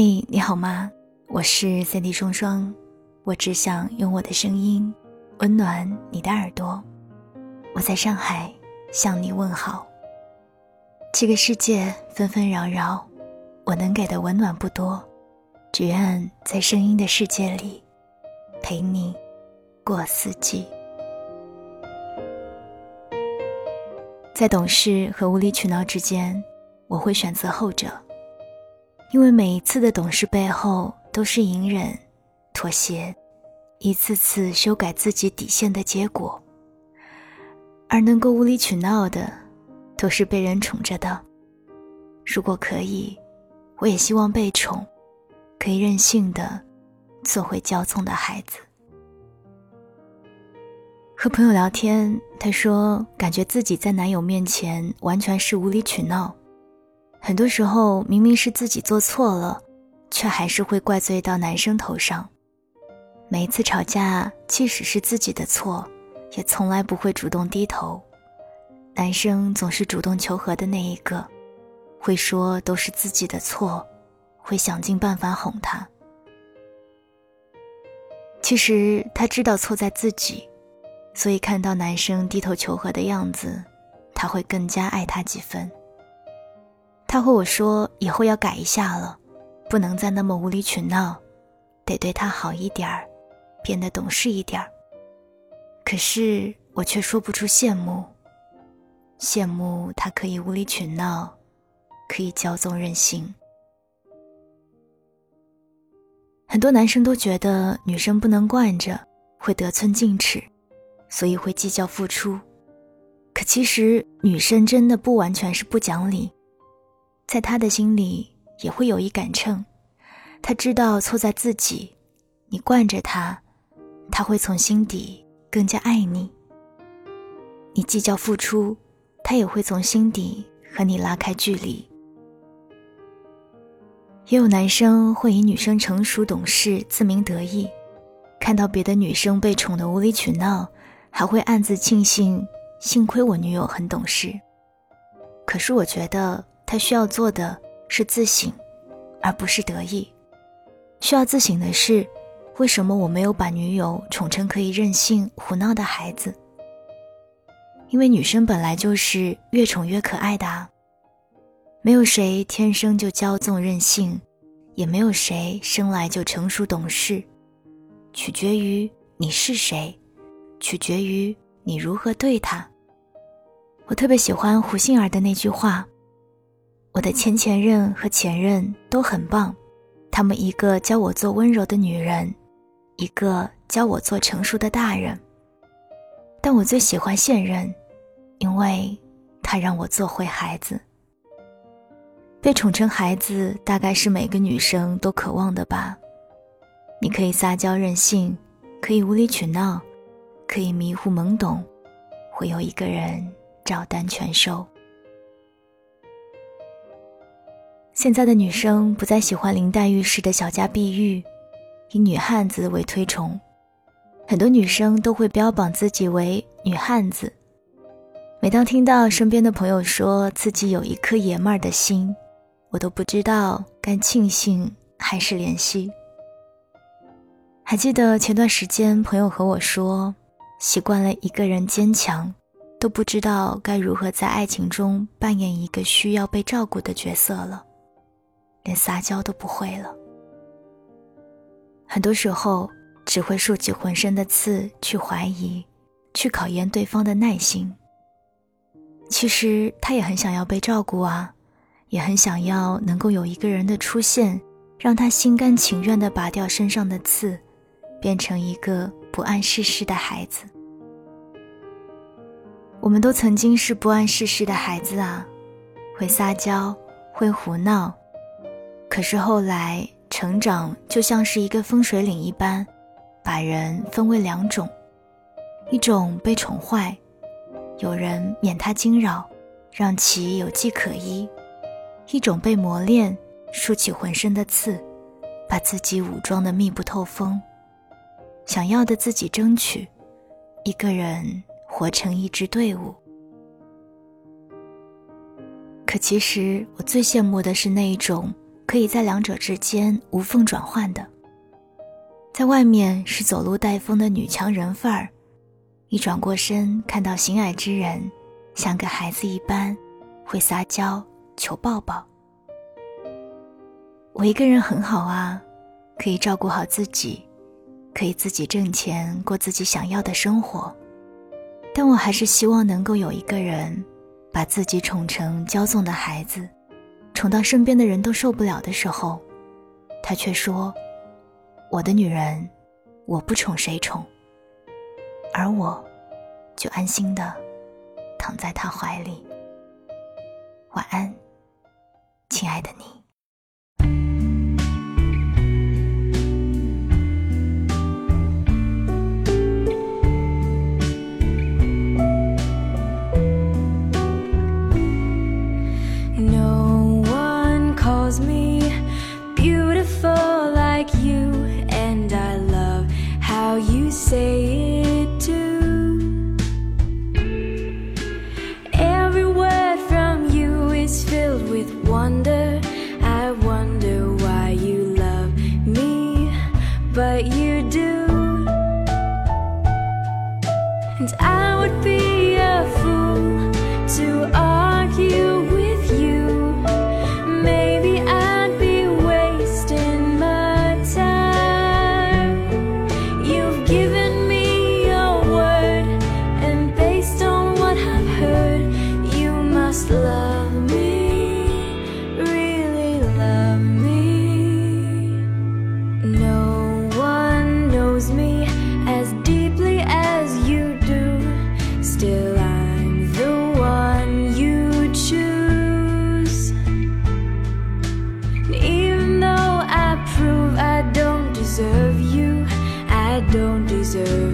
嘿，你好吗？我是三 D 双双，我只想用我的声音温暖你的耳朵。我在上海向你问好。这个世界纷纷扰扰，我能给的温暖不多，只愿在声音的世界里陪你过四季。在懂事和无理取闹之间，我会选择后者。因为每一次的懂事背后，都是隐忍、妥协，一次次修改自己底线的结果。而能够无理取闹的，都是被人宠着的。如果可以，我也希望被宠，可以任性的做回骄纵的孩子。和朋友聊天，他说感觉自己在男友面前完全是无理取闹。很多时候，明明是自己做错了，却还是会怪罪到男生头上。每一次吵架，即使是自己的错，也从来不会主动低头。男生总是主动求和的那一个，会说都是自己的错，会想尽办法哄他。其实他知道错在自己，所以看到男生低头求和的样子，他会更加爱他几分。他和我说：“以后要改一下了，不能再那么无理取闹，得对他好一点儿，变得懂事一点儿。”可是我却说不出羡慕。羡慕他可以无理取闹，可以骄纵任性。很多男生都觉得女生不能惯着，会得寸进尺，所以会计较付出。可其实女生真的不完全是不讲理。在他的心里也会有一杆秤，他知道错在自己，你惯着他，他会从心底更加爱你。你计较付出，他也会从心底和你拉开距离。也有男生会以女生成熟懂事自鸣得意，看到别的女生被宠得无理取闹，还会暗自庆幸，幸亏我女友很懂事。可是我觉得。他需要做的是自省，而不是得意。需要自省的是，为什么我没有把女友宠成可以任性胡闹的孩子？因为女生本来就是越宠越可爱的啊。没有谁天生就骄纵任性，也没有谁生来就成熟懂事，取决于你是谁，取决于你如何对她。我特别喜欢胡杏儿的那句话。我的前前任和前任都很棒，他们一个教我做温柔的女人，一个教我做成熟的大人。但我最喜欢现任，因为他让我做回孩子。被宠成孩子，大概是每个女生都渴望的吧？你可以撒娇任性，可以无理取闹，可以迷糊懵懂，会有一个人照单全收。现在的女生不再喜欢林黛玉式的小家碧玉，以女汉子为推崇，很多女生都会标榜自己为女汉子。每当听到身边的朋友说自己有一颗爷们儿的心，我都不知道该庆幸还是怜惜。还记得前段时间朋友和我说，习惯了一个人坚强，都不知道该如何在爱情中扮演一个需要被照顾的角色了。连撒娇都不会了，很多时候只会竖起浑身的刺去怀疑，去考验对方的耐心。其实他也很想要被照顾啊，也很想要能够有一个人的出现，让他心甘情愿地拔掉身上的刺，变成一个不谙世事的孩子。我们都曾经是不谙世事的孩子啊，会撒娇，会胡闹。可是后来，成长就像是一个风水岭一般，把人分为两种：一种被宠坏，有人免他惊扰，让其有迹可依；一种被磨练，竖起浑身的刺，把自己武装的密不透风，想要的自己争取，一个人活成一支队伍。可其实，我最羡慕的是那一种。可以在两者之间无缝转换的。在外面是走路带风的女强人范儿，一转过身看到心爱之人，像个孩子一般，会撒娇求抱抱。我一个人很好啊，可以照顾好自己，可以自己挣钱过自己想要的生活，但我还是希望能够有一个人，把自己宠成骄纵的孩子，宠到身边的人都受不了的时候，他却说。我的女人，我不宠谁宠，而我，就安心的躺在他怀里。晚安，亲爱的你。do. And I would be a fool to argue with you. Maybe I'd be wasting my time. You've given me your word, and based on what I've heard, you must love me, really love me. No. You.